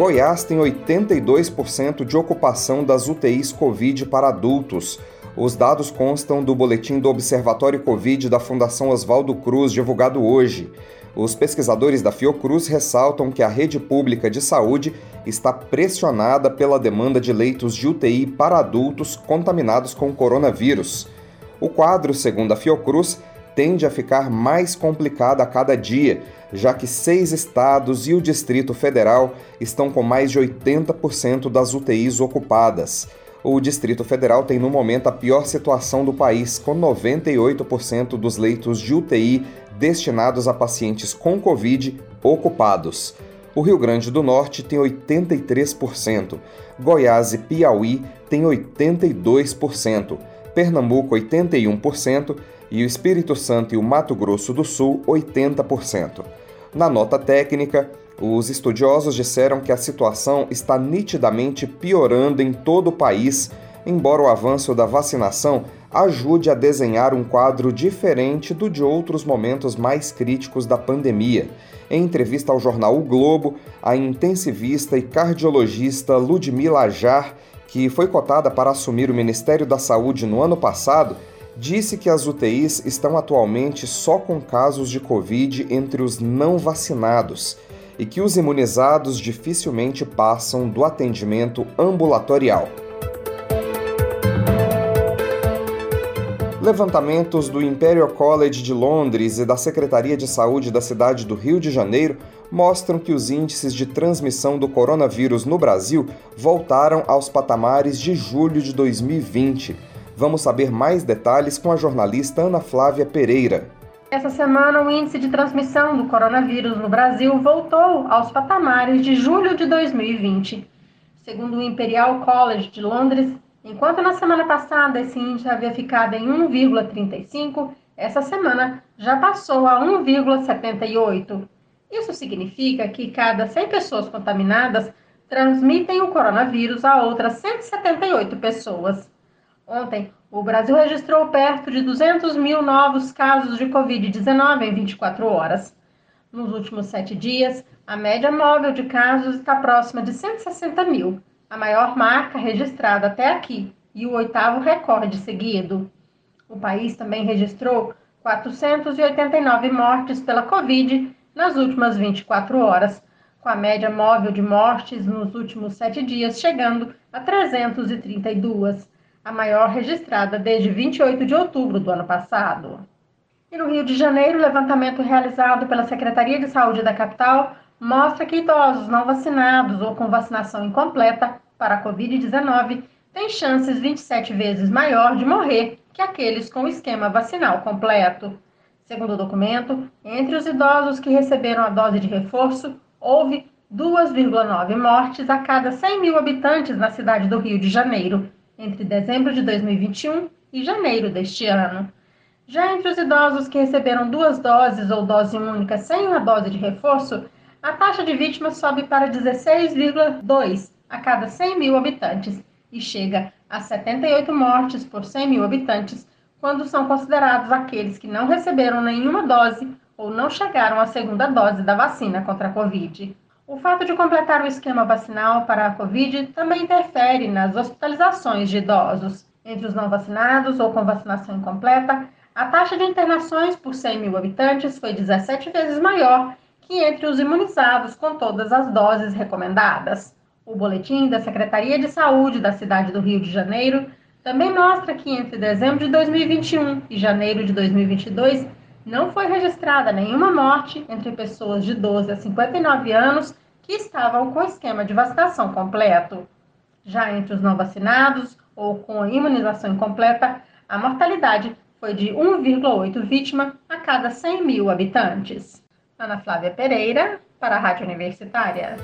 Goiás tem 82% de ocupação das UTIs Covid para adultos. Os dados constam do boletim do Observatório Covid da Fundação Oswaldo Cruz, divulgado hoje. Os pesquisadores da Fiocruz ressaltam que a rede pública de saúde está pressionada pela demanda de leitos de UTI para adultos contaminados com coronavírus. O quadro, segundo a Fiocruz, tende a ficar mais complicado a cada dia, já que seis estados e o Distrito Federal estão com mais de 80% das UTIs ocupadas. O Distrito Federal tem no momento a pior situação do país, com 98% dos leitos de UTI destinados a pacientes com Covid ocupados. O Rio Grande do Norte tem 83%, Goiás e Piauí têm 82%, Pernambuco 81% e o Espírito Santo e o Mato Grosso do Sul 80%. Na nota técnica, os estudiosos disseram que a situação está nitidamente piorando em todo o país, embora o avanço da vacinação ajude a desenhar um quadro diferente do de outros momentos mais críticos da pandemia. Em entrevista ao jornal O Globo, a intensivista e cardiologista Ludmila Ajar, que foi cotada para assumir o Ministério da Saúde no ano passado, disse que as UTIs estão atualmente só com casos de Covid entre os não vacinados e que os imunizados dificilmente passam do atendimento ambulatorial. Levantamentos do Imperial College de Londres e da Secretaria de Saúde da cidade do Rio de Janeiro mostram que os índices de transmissão do coronavírus no Brasil voltaram aos patamares de julho de 2020 Vamos saber mais detalhes com a jornalista Ana Flávia Pereira. Essa semana, o índice de transmissão do coronavírus no Brasil voltou aos patamares de julho de 2020. Segundo o Imperial College de Londres, enquanto na semana passada esse índice havia ficado em 1,35, essa semana já passou a 1,78. Isso significa que cada 100 pessoas contaminadas transmitem o coronavírus a outras 178 pessoas. Ontem, o Brasil registrou perto de 200 mil novos casos de Covid-19 em 24 horas. Nos últimos sete dias, a média móvel de casos está próxima de 160 mil, a maior marca registrada até aqui e o oitavo recorde seguido. O país também registrou 489 mortes pela Covid nas últimas 24 horas, com a média móvel de mortes nos últimos sete dias chegando a 332 a maior registrada desde 28 de outubro do ano passado. E no Rio de Janeiro, o levantamento realizado pela Secretaria de Saúde da capital mostra que idosos não vacinados ou com vacinação incompleta para a Covid-19 têm chances 27 vezes maior de morrer que aqueles com esquema vacinal completo. Segundo o documento, entre os idosos que receberam a dose de reforço, houve 2,9 mortes a cada 100 mil habitantes na cidade do Rio de Janeiro, entre dezembro de 2021 e janeiro deste ano. Já entre os idosos que receberam duas doses ou dose única sem uma dose de reforço, a taxa de vítimas sobe para 16,2 a cada 100 mil habitantes e chega a 78 mortes por 100 mil habitantes quando são considerados aqueles que não receberam nenhuma dose ou não chegaram à segunda dose da vacina contra a Covid. O fato de completar o esquema vacinal para a Covid também interfere nas hospitalizações de idosos. Entre os não vacinados ou com vacinação incompleta, a taxa de internações por 100 mil habitantes foi 17 vezes maior que entre os imunizados com todas as doses recomendadas. O boletim da Secretaria de Saúde da cidade do Rio de Janeiro também mostra que entre dezembro de 2021 e janeiro de 2022 não foi registrada nenhuma morte entre pessoas de 12 a 59 anos que estavam com esquema de vacinação completo. Já entre os não vacinados ou com imunização incompleta, a mortalidade foi de 1,8 vítima a cada 100 mil habitantes. Ana Flávia Pereira, para a Rádio Universitária.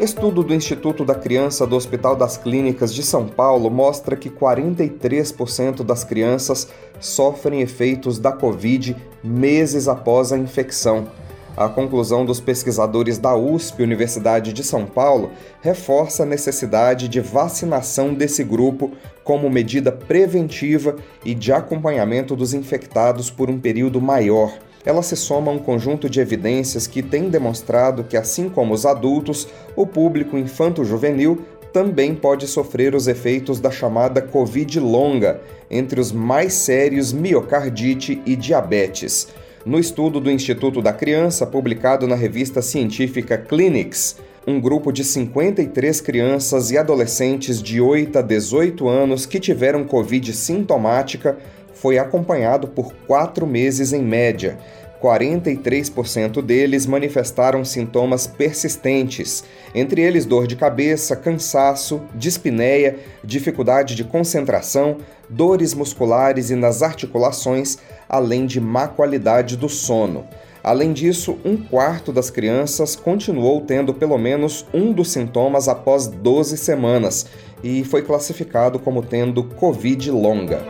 Estudo do Instituto da Criança do Hospital das Clínicas de São Paulo mostra que 43% das crianças sofrem efeitos da Covid meses após a infecção. A conclusão dos pesquisadores da USP, Universidade de São Paulo, reforça a necessidade de vacinação desse grupo como medida preventiva e de acompanhamento dos infectados por um período maior. Ela se soma a um conjunto de evidências que tem demonstrado que, assim como os adultos, o público infanto-juvenil também pode sofrer os efeitos da chamada Covid longa, entre os mais sérios miocardite e diabetes. No estudo do Instituto da Criança, publicado na revista científica Clinics, um grupo de 53 crianças e adolescentes de 8 a 18 anos que tiveram Covid sintomática foi acompanhado por quatro meses em média. 43% deles manifestaram sintomas persistentes, entre eles dor de cabeça, cansaço, dispneia, dificuldade de concentração, dores musculares e nas articulações, além de má qualidade do sono. Além disso, um quarto das crianças continuou tendo pelo menos um dos sintomas após 12 semanas e foi classificado como tendo Covid longa.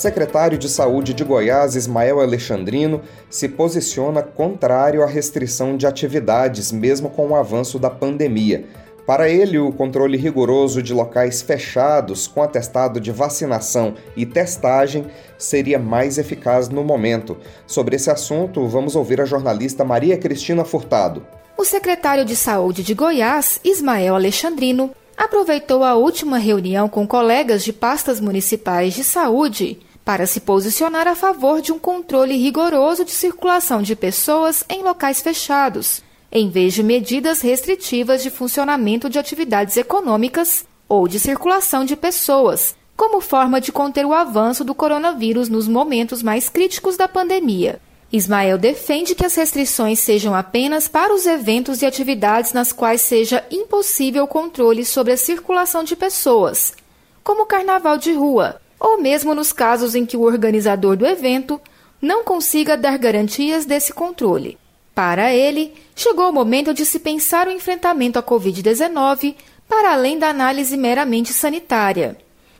Secretário de Saúde de Goiás, Ismael Alexandrino, se posiciona contrário à restrição de atividades, mesmo com o avanço da pandemia. Para ele, o controle rigoroso de locais fechados com atestado de vacinação e testagem seria mais eficaz no momento. Sobre esse assunto, vamos ouvir a jornalista Maria Cristina Furtado. O secretário de Saúde de Goiás, Ismael Alexandrino, aproveitou a última reunião com colegas de pastas municipais de saúde para se posicionar a favor de um controle rigoroso de circulação de pessoas em locais fechados, em vez de medidas restritivas de funcionamento de atividades econômicas ou de circulação de pessoas, como forma de conter o avanço do coronavírus nos momentos mais críticos da pandemia. Ismael defende que as restrições sejam apenas para os eventos e atividades nas quais seja impossível controle sobre a circulação de pessoas, como o carnaval de rua, ou mesmo nos casos em que o organizador do evento não consiga dar garantias desse controle. Para ele, chegou o momento de se pensar o enfrentamento à Covid-19 para além da análise meramente sanitária.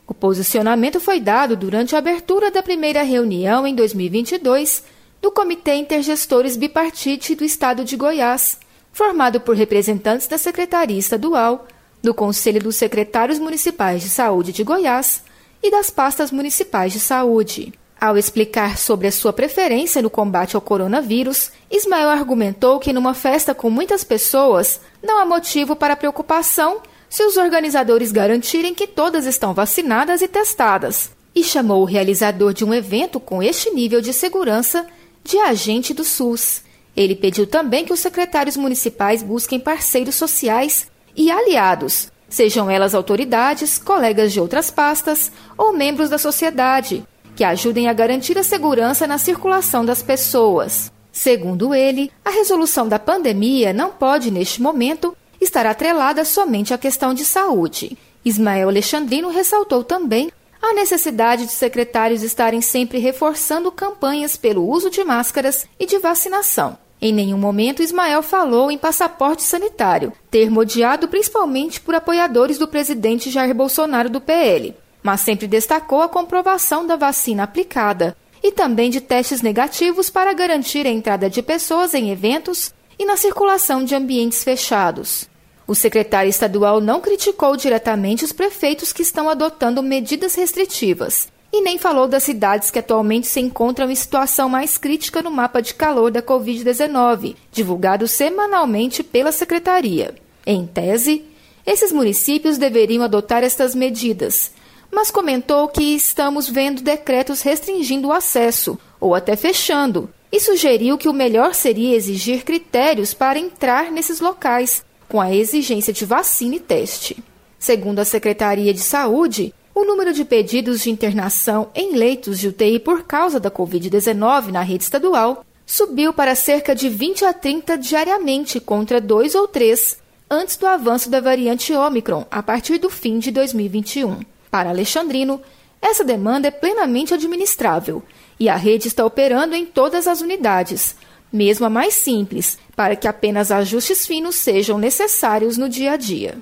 O posicionamento foi dado durante a abertura da primeira reunião em 2022 do Comitê Intergestores Bipartite do Estado de Goiás, formado por representantes da Secretaria Estadual, do Conselho dos Secretários Municipais de Saúde de Goiás, e das pastas municipais de saúde. Ao explicar sobre a sua preferência no combate ao coronavírus, Ismael argumentou que numa festa com muitas pessoas não há motivo para preocupação se os organizadores garantirem que todas estão vacinadas e testadas, e chamou o realizador de um evento com este nível de segurança de agente do SUS. Ele pediu também que os secretários municipais busquem parceiros sociais e aliados sejam elas autoridades, colegas de outras pastas ou membros da sociedade, que ajudem a garantir a segurança na circulação das pessoas. Segundo ele, a resolução da pandemia não pode, neste momento, estar atrelada somente à questão de saúde. Ismael Alexandrino ressaltou também a necessidade de secretários estarem sempre reforçando campanhas pelo uso de máscaras e de vacinação. Em nenhum momento Ismael falou em passaporte sanitário, termo odiado principalmente por apoiadores do presidente Jair Bolsonaro do PL, mas sempre destacou a comprovação da vacina aplicada e também de testes negativos para garantir a entrada de pessoas em eventos e na circulação de ambientes fechados. O secretário estadual não criticou diretamente os prefeitos que estão adotando medidas restritivas e nem falou das cidades que atualmente se encontram em situação mais crítica no mapa de calor da Covid-19, divulgado semanalmente pela Secretaria. Em tese, esses municípios deveriam adotar estas medidas, mas comentou que estamos vendo decretos restringindo o acesso, ou até fechando, e sugeriu que o melhor seria exigir critérios para entrar nesses locais, com a exigência de vacina e teste. Segundo a Secretaria de Saúde, o número de pedidos de internação em leitos de UTI por causa da Covid-19 na rede estadual subiu para cerca de 20 a 30 diariamente, contra dois ou três antes do avanço da variante Ômicron, a partir do fim de 2021. Para Alexandrino, Essa demanda é plenamente administrável e a rede está operando em todas as unidades, mesmo a mais simples, para que apenas ajustes finos sejam necessários no dia a dia.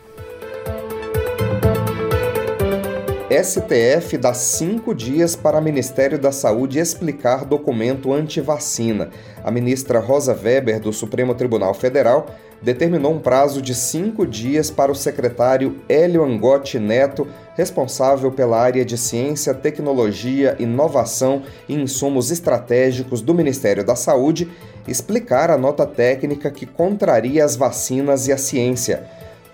STF dá cinco dias para o Ministério da Saúde explicar documento anti-vacina. A ministra Rosa Weber, do Supremo Tribunal Federal, determinou um prazo de cinco dias para o secretário Hélio Angotti Neto, responsável pela área de Ciência, Tecnologia, Inovação e Insumos Estratégicos do Ministério da Saúde, explicar a nota técnica que contraria as vacinas e a ciência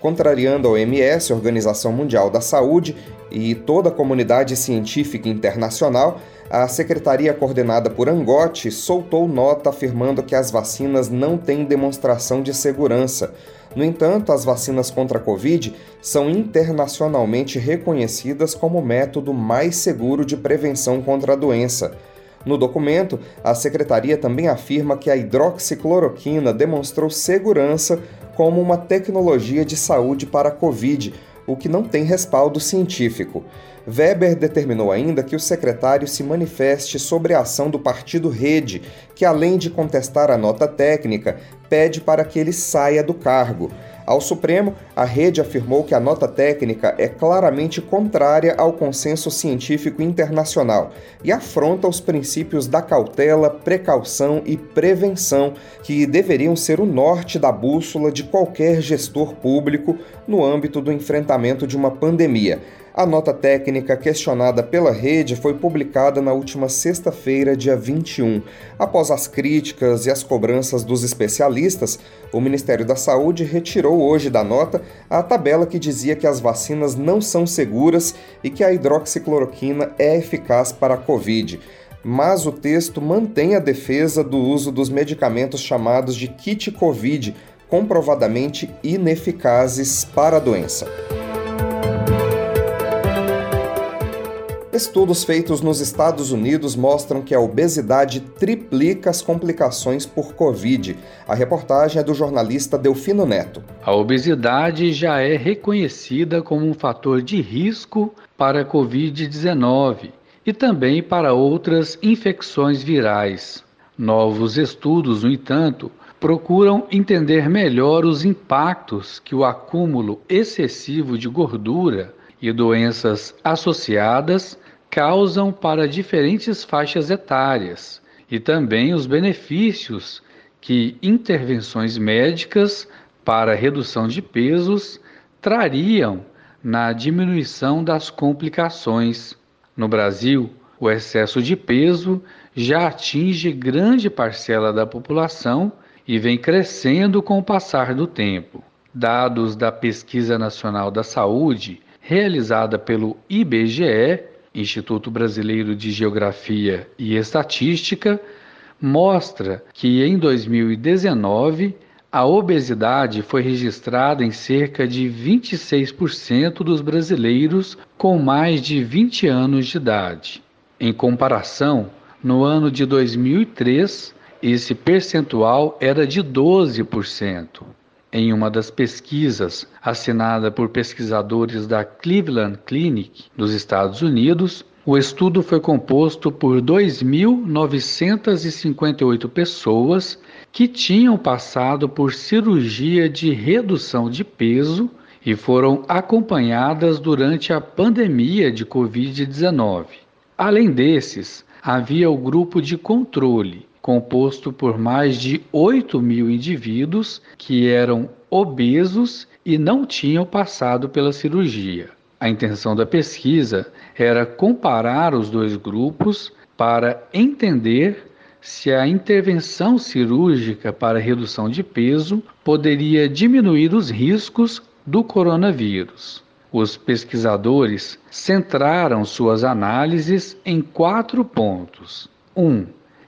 contrariando a OMS, Organização Mundial da Saúde, e toda a comunidade científica internacional, a secretaria coordenada por Angotti soltou nota afirmando que as vacinas não têm demonstração de segurança. No entanto, as vacinas contra a Covid são internacionalmente reconhecidas como o método mais seguro de prevenção contra a doença. No documento, a secretaria também afirma que a hidroxicloroquina demonstrou segurança como uma tecnologia de saúde para a Covid, o que não tem respaldo científico. Weber determinou ainda que o secretário se manifeste sobre a ação do partido Rede, que, além de contestar a nota técnica, pede para que ele saia do cargo. Ao Supremo, a rede afirmou que a nota técnica é claramente contrária ao consenso científico internacional e afronta os princípios da cautela, precaução e prevenção, que deveriam ser o norte da bússola de qualquer gestor público no âmbito do enfrentamento de uma pandemia. A nota técnica questionada pela rede foi publicada na última sexta-feira, dia 21. Após as críticas e as cobranças dos especialistas, o Ministério da Saúde retirou hoje da nota a tabela que dizia que as vacinas não são seguras e que a hidroxicloroquina é eficaz para a Covid mas o texto mantém a defesa do uso dos medicamentos chamados de kit Covid, comprovadamente ineficazes para a doença. Estudos feitos nos Estados Unidos mostram que a obesidade triplica as complicações por Covid. A reportagem é do jornalista Delfino Neto. A obesidade já é reconhecida como um fator de risco para a Covid-19 e também para outras infecções virais. Novos estudos, no entanto, procuram entender melhor os impactos que o acúmulo excessivo de gordura e doenças associadas causam para diferentes faixas etárias e também os benefícios que intervenções médicas para redução de pesos trariam na diminuição das complicações. No Brasil, o excesso de peso já atinge grande parcela da população e vem crescendo com o passar do tempo. Dados da Pesquisa Nacional da Saúde, realizada pelo IBGE, Instituto Brasileiro de Geografia e Estatística, mostra que em 2019 a obesidade foi registrada em cerca de 26% dos brasileiros com mais de 20 anos de idade. Em comparação, no ano de 2003, esse percentual era de 12% em uma das pesquisas assinada por pesquisadores da Cleveland Clinic dos Estados Unidos, o estudo foi composto por 2.958 pessoas que tinham passado por cirurgia de redução de peso e foram acompanhadas durante a pandemia de Covid-19. Além desses, havia o grupo de controle, composto por mais de 8 mil indivíduos que eram obesos e não tinham passado pela cirurgia. A intenção da pesquisa era comparar os dois grupos para entender se a intervenção cirúrgica para redução de peso poderia diminuir os riscos do coronavírus. Os pesquisadores centraram suas análises em quatro pontos: 1. Um,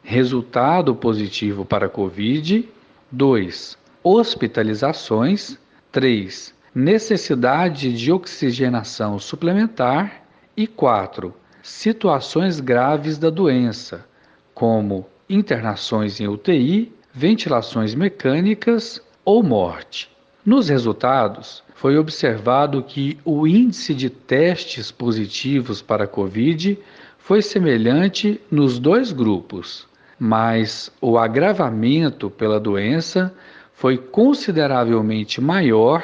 resultado positivo para Covid, 2. Hospitalizações, 3. Necessidade de oxigenação suplementar e 4. Situações graves da doença, como internações em UTI, ventilações mecânicas ou morte. Nos resultados, foi observado que o índice de testes positivos para Covid foi semelhante nos dois grupos, mas o agravamento pela doença foi consideravelmente maior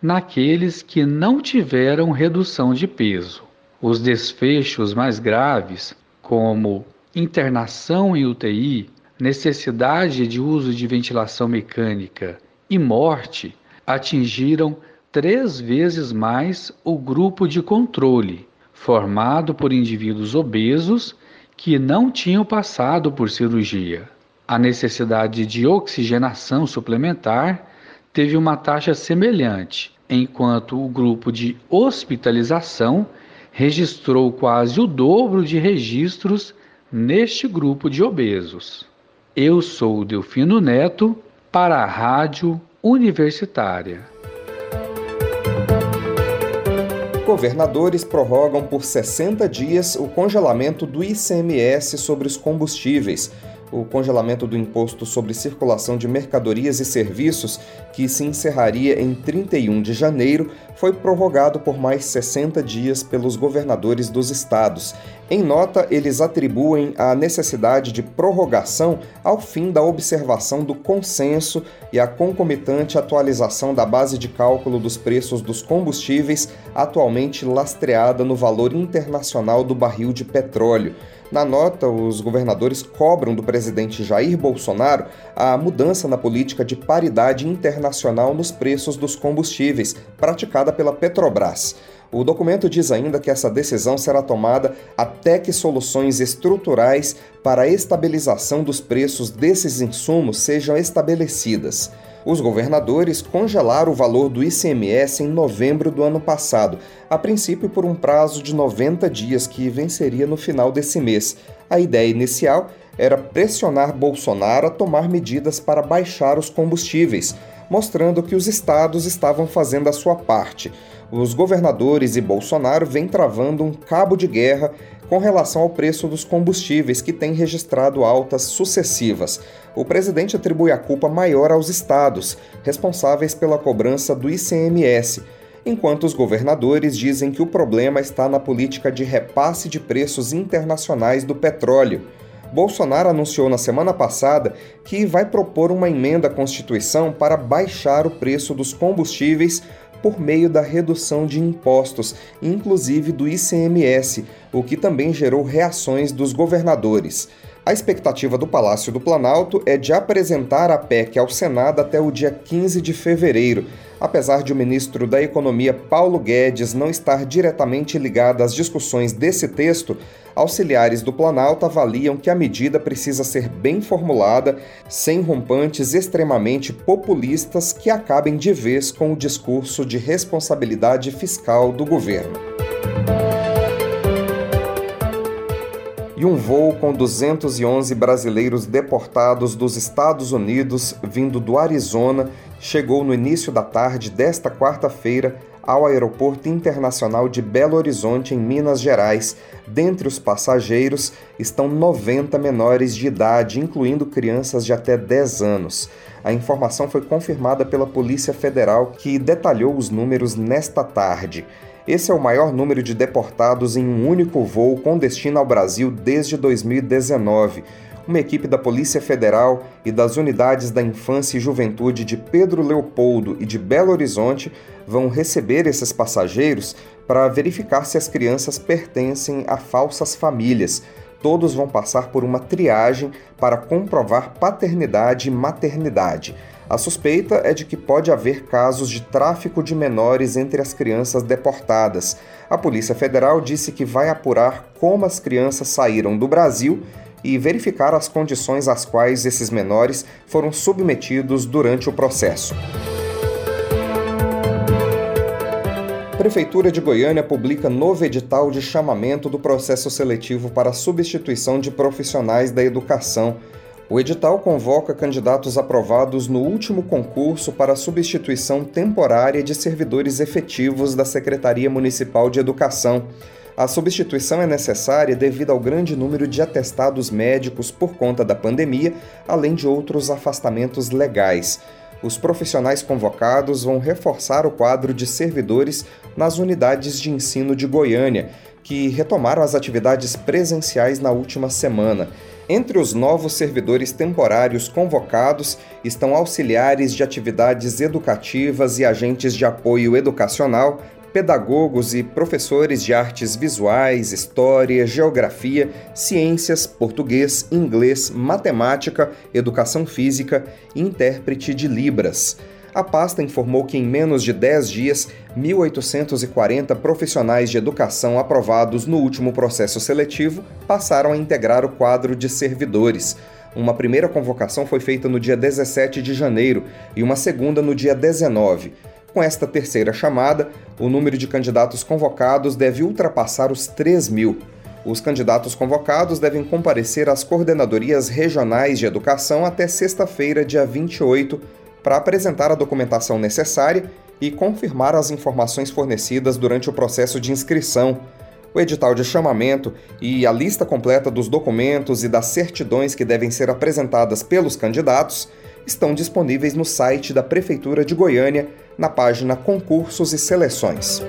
naqueles que não tiveram redução de peso. Os desfechos mais graves, como internação em UTI, necessidade de uso de ventilação mecânica e morte, atingiram três vezes mais o grupo de controle, formado por indivíduos obesos que não tinham passado por cirurgia. A necessidade de oxigenação suplementar teve uma taxa semelhante, enquanto o grupo de hospitalização registrou quase o dobro de registros neste grupo de obesos. Eu sou Delfino Neto para a Rádio Universitária. Governadores prorrogam por 60 dias o congelamento do ICMS sobre os combustíveis o congelamento do imposto sobre circulação de mercadorias e serviços, que se encerraria em 31 de janeiro, foi prorrogado por mais 60 dias pelos governadores dos estados. Em nota, eles atribuem a necessidade de prorrogação ao fim da observação do consenso e a concomitante atualização da base de cálculo dos preços dos combustíveis, atualmente lastreada no valor internacional do barril de petróleo. Na nota, os governadores cobram do presidente Jair Bolsonaro a mudança na política de paridade internacional nos preços dos combustíveis, praticada pela Petrobras. O documento diz ainda que essa decisão será tomada até que soluções estruturais para a estabilização dos preços desses insumos sejam estabelecidas os governadores congelaram o valor do ICMS em novembro do ano passado, a princípio por um prazo de 90 dias que venceria no final desse mês. A ideia inicial era pressionar Bolsonaro a tomar medidas para baixar os combustíveis, mostrando que os estados estavam fazendo a sua parte. Os governadores e Bolsonaro vêm travando um cabo de guerra com relação ao preço dos combustíveis, que tem registrado altas sucessivas. O presidente atribui a culpa maior aos estados, responsáveis pela cobrança do ICMS, enquanto os governadores dizem que o problema está na política de repasse de preços internacionais do petróleo. Bolsonaro anunciou na semana passada que vai propor uma emenda à Constituição para baixar o preço dos combustíveis por meio da redução de impostos, inclusive do ICMS, o que também gerou reações dos governadores. A expectativa do Palácio do Planalto é de apresentar a PEC ao Senado até o dia 15 de fevereiro, apesar de o ministro da Economia Paulo Guedes não estar diretamente ligado às discussões desse texto, auxiliares do Planalto avaliam que a medida precisa ser bem formulada, sem rompantes extremamente populistas que acabem de vez com o discurso de responsabilidade fiscal do governo. E um voo com 211 brasileiros deportados dos Estados Unidos, vindo do Arizona, chegou no início da tarde desta quarta-feira ao Aeroporto Internacional de Belo Horizonte, em Minas Gerais. Dentre os passageiros estão 90 menores de idade, incluindo crianças de até 10 anos. A informação foi confirmada pela Polícia Federal, que detalhou os números nesta tarde. Esse é o maior número de deportados em um único voo com destino ao Brasil desde 2019. Uma equipe da Polícia Federal e das unidades da Infância e Juventude de Pedro Leopoldo e de Belo Horizonte vão receber esses passageiros para verificar se as crianças pertencem a falsas famílias. Todos vão passar por uma triagem para comprovar paternidade e maternidade. A suspeita é de que pode haver casos de tráfico de menores entre as crianças deportadas. A Polícia Federal disse que vai apurar como as crianças saíram do Brasil e verificar as condições às quais esses menores foram submetidos durante o processo. Prefeitura de Goiânia publica novo edital de chamamento do processo seletivo para substituição de profissionais da educação. O edital convoca candidatos aprovados no último concurso para substituição temporária de servidores efetivos da Secretaria Municipal de Educação. A substituição é necessária devido ao grande número de atestados médicos por conta da pandemia, além de outros afastamentos legais. os profissionais convocados vão reforçar o quadro de servidores nas unidades de ensino de Goiânia, que retomaram as atividades presenciais na última semana. Entre os novos servidores temporários convocados estão auxiliares de atividades educativas e agentes de apoio educacional, pedagogos e professores de artes visuais, história, geografia, ciências, português, inglês, matemática, educação física e intérprete de Libras. A pasta informou que em menos de 10 dias, 1.840 profissionais de educação aprovados no último processo seletivo passaram a integrar o quadro de servidores. Uma primeira convocação foi feita no dia 17 de janeiro e uma segunda no dia 19. Com esta terceira chamada, o número de candidatos convocados deve ultrapassar os 3 mil. Os candidatos convocados devem comparecer às coordenadorias regionais de educação até sexta-feira, dia 28, para apresentar a documentação necessária e confirmar as informações fornecidas durante o processo de inscrição. O edital de chamamento e a lista completa dos documentos e das certidões que devem ser apresentadas pelos candidatos estão disponíveis no site da Prefeitura de Goiânia, na página Concursos e Seleções.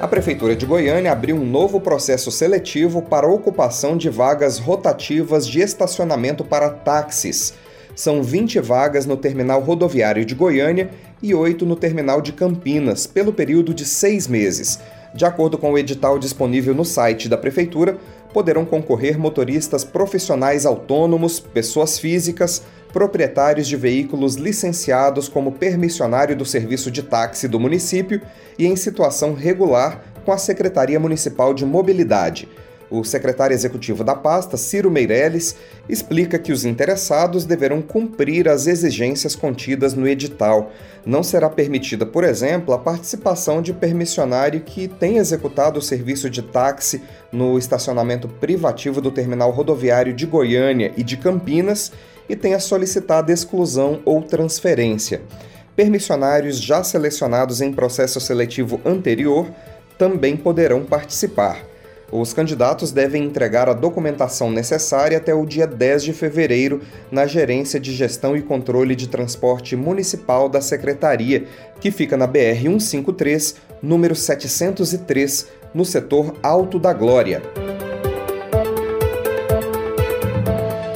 A Prefeitura de Goiânia abriu um novo processo seletivo para ocupação de vagas rotativas de estacionamento para táxis. São 20 vagas no terminal rodoviário de Goiânia e 8 no terminal de Campinas, pelo período de seis meses. De acordo com o edital disponível no site da Prefeitura, poderão concorrer motoristas profissionais autônomos, pessoas físicas, proprietários de veículos licenciados como permissionário do serviço de táxi do município e em situação regular com a Secretaria Municipal de Mobilidade. O secretário executivo da pasta, Ciro Meirelles, explica que os interessados deverão cumprir as exigências contidas no edital. Não será permitida, por exemplo, a participação de permissionário que tenha executado o serviço de táxi no estacionamento privativo do terminal rodoviário de Goiânia e de Campinas e tenha solicitado exclusão ou transferência. Permissionários já selecionados em processo seletivo anterior também poderão participar. Os candidatos devem entregar a documentação necessária até o dia 10 de fevereiro na Gerência de Gestão e Controle de Transporte Municipal da Secretaria, que fica na BR 153, número 703, no setor Alto da Glória.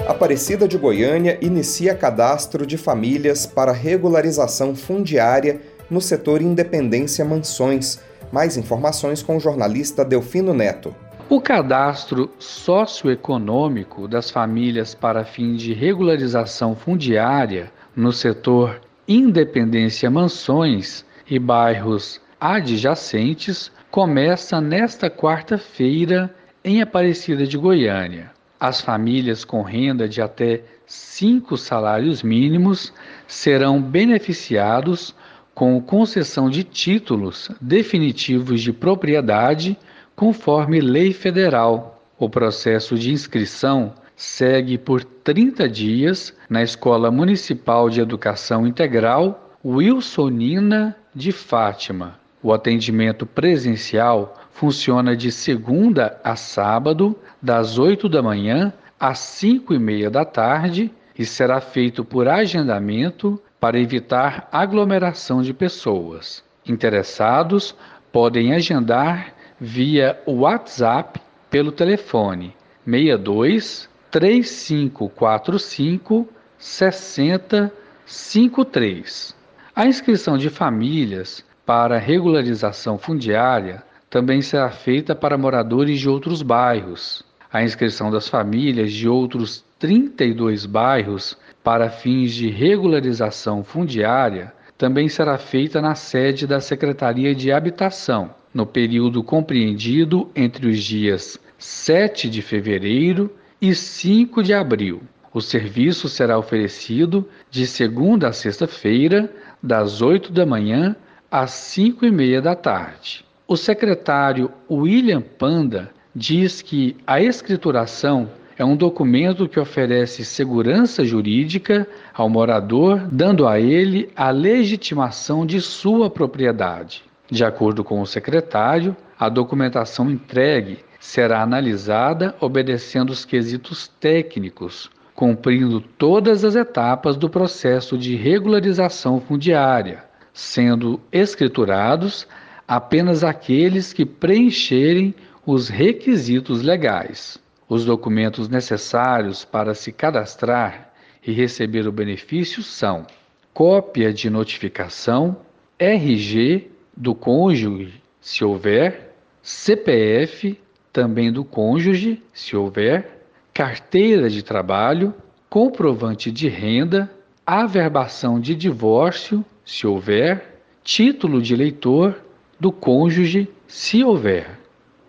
Aparecida de Goiânia inicia cadastro de famílias para regularização fundiária no setor Independência Mansões. Mais informações com o jornalista Delfino Neto. O cadastro socioeconômico das famílias para fim de regularização fundiária no setor Independência Mansões e bairros adjacentes começa nesta quarta-feira em Aparecida de Goiânia. As famílias com renda de até cinco salários mínimos serão beneficiados com concessão de títulos definitivos de propriedade conforme lei federal. O processo de inscrição segue por 30 dias na Escola Municipal de Educação Integral Wilsonina de Fátima. O atendimento presencial funciona de segunda a sábado, das 8 da manhã às 5 e meia da tarde e será feito por agendamento para evitar aglomeração de pessoas. Interessados podem agendar via WhatsApp pelo telefone 62 3545 6053. A inscrição de famílias para regularização fundiária também será feita para moradores de outros bairros. A inscrição das famílias de outros 32 bairros para fins de regularização fundiária também será feita na sede da Secretaria de Habitação no período compreendido entre os dias 7 de fevereiro e 5 de abril. O serviço será oferecido de segunda a sexta-feira, das 8 da manhã às 5 e meia da tarde. O secretário William Panda diz que a escrituração é um documento que oferece segurança jurídica ao morador, dando a ele a legitimação de sua propriedade. De acordo com o secretário, a documentação entregue será analisada obedecendo os quesitos técnicos, cumprindo todas as etapas do processo de regularização fundiária, sendo escriturados apenas aqueles que preencherem os requisitos legais. Os documentos necessários para se cadastrar e receber o benefício são cópia de notificação, RG do cônjuge, se houver, CPF também do cônjuge, se houver, carteira de trabalho, comprovante de renda, averbação de divórcio, se houver, título de eleitor do cônjuge, se houver.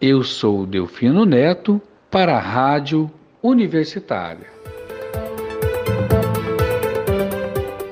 Eu sou Delfino Neto para a Rádio Universitária.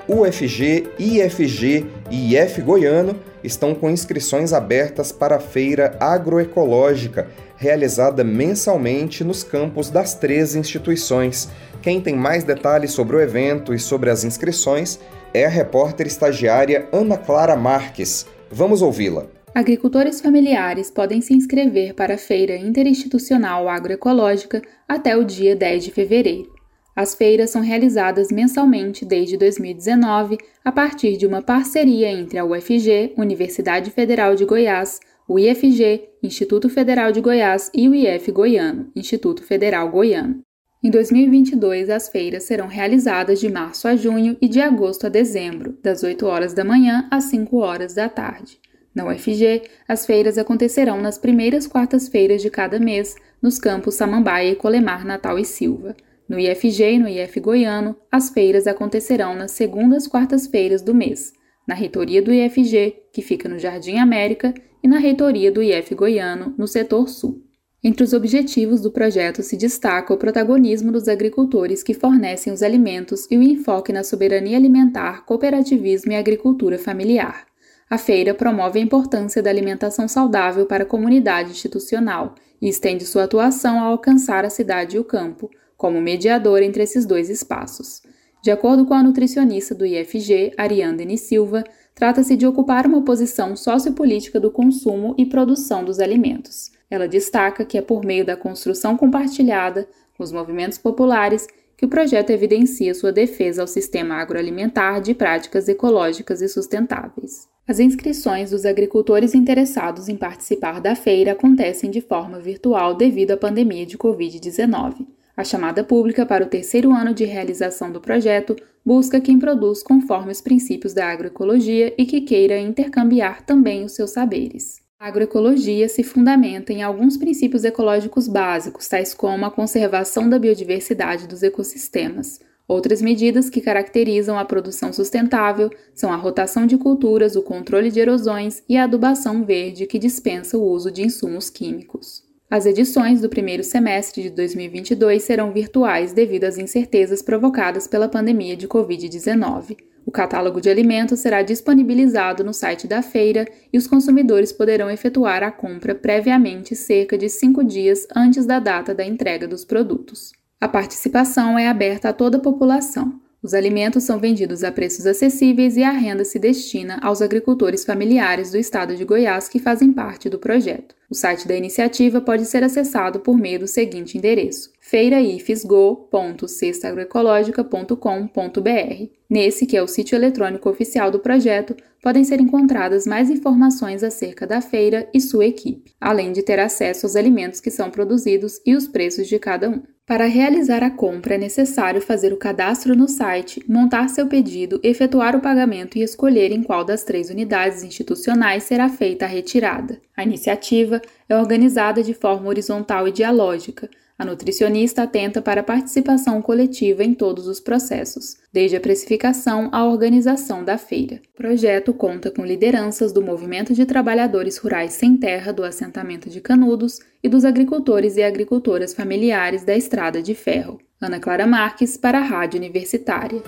UFG, IFG e IF Goiano estão com inscrições abertas para a Feira Agroecológica, realizada mensalmente nos campos das três instituições. Quem tem mais detalhes sobre o evento e sobre as inscrições é a repórter estagiária Ana Clara Marques. Vamos ouvi-la. Agricultores familiares podem se inscrever para a Feira Interinstitucional Agroecológica até o dia 10 de fevereiro. As feiras são realizadas mensalmente desde 2019 a partir de uma parceria entre a UFG, Universidade Federal de Goiás, o IFG, Instituto Federal de Goiás, e o IF Goiano, Instituto Federal Goiano. Em 2022, as feiras serão realizadas de março a junho e de agosto a dezembro, das 8 horas da manhã às 5 horas da tarde. Na UFG, as feiras acontecerão nas primeiras quartas-feiras de cada mês, nos campos Samambaia e Colemar Natal e Silva. No IFG e no IF Goiano, as feiras acontecerão nas segundas quartas-feiras do mês, na reitoria do IFG, que fica no Jardim América, e na reitoria do IF Goiano, no setor sul. Entre os objetivos do projeto se destaca o protagonismo dos agricultores que fornecem os alimentos e o enfoque na soberania alimentar, cooperativismo e agricultura familiar. A feira promove a importância da alimentação saudável para a comunidade institucional e estende sua atuação a alcançar a cidade e o campo, como mediador entre esses dois espaços. De acordo com a nutricionista do IFG, Ariandene Silva, trata-se de ocupar uma posição sociopolítica do consumo e produção dos alimentos. Ela destaca que é por meio da construção compartilhada com os movimentos populares que o projeto evidencia sua defesa ao sistema agroalimentar de práticas ecológicas e sustentáveis. As inscrições dos agricultores interessados em participar da feira acontecem de forma virtual devido à pandemia de Covid-19. A chamada pública para o terceiro ano de realização do projeto busca quem produz conforme os princípios da agroecologia e que queira intercambiar também os seus saberes. A agroecologia se fundamenta em alguns princípios ecológicos básicos, tais como a conservação da biodiversidade dos ecossistemas. Outras medidas que caracterizam a produção sustentável são a rotação de culturas, o controle de erosões e a adubação verde, que dispensa o uso de insumos químicos. As edições do primeiro semestre de 2022 serão virtuais devido às incertezas provocadas pela pandemia de Covid-19. O catálogo de alimentos será disponibilizado no site da feira e os consumidores poderão efetuar a compra previamente cerca de cinco dias antes da data da entrega dos produtos. A participação é aberta a toda a população. Os alimentos são vendidos a preços acessíveis e a renda se destina aos agricultores familiares do estado de Goiás que fazem parte do projeto. O site da iniciativa pode ser acessado por meio do seguinte endereço: feiraifisgo.cestagroecologica.com.br. Nesse, que é o sítio eletrônico oficial do projeto, podem ser encontradas mais informações acerca da feira e sua equipe, além de ter acesso aos alimentos que são produzidos e os preços de cada um. Para realizar a compra, é necessário fazer o cadastro no site, montar seu pedido, efetuar o pagamento e escolher em qual das três unidades institucionais será feita a retirada. A iniciativa é organizada de forma horizontal e dialógica, a nutricionista atenta para a participação coletiva em todos os processos, desde a precificação à organização da feira. O projeto conta com lideranças do Movimento de Trabalhadores Rurais Sem Terra do assentamento de Canudos e dos agricultores e agricultoras familiares da Estrada de Ferro. Ana Clara Marques, para a Rádio Universitária.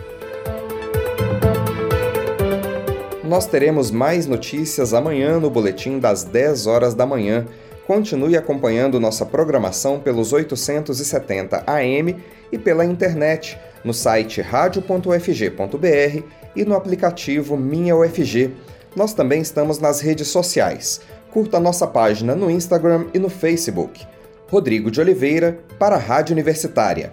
Nós teremos mais notícias amanhã no boletim das 10 horas da manhã. Continue acompanhando nossa programação pelos 870 AM e pela internet no site radio.ufg.br e no aplicativo Minha UFG. Nós também estamos nas redes sociais. Curta nossa página no Instagram e no Facebook. Rodrigo de Oliveira, para a Rádio Universitária.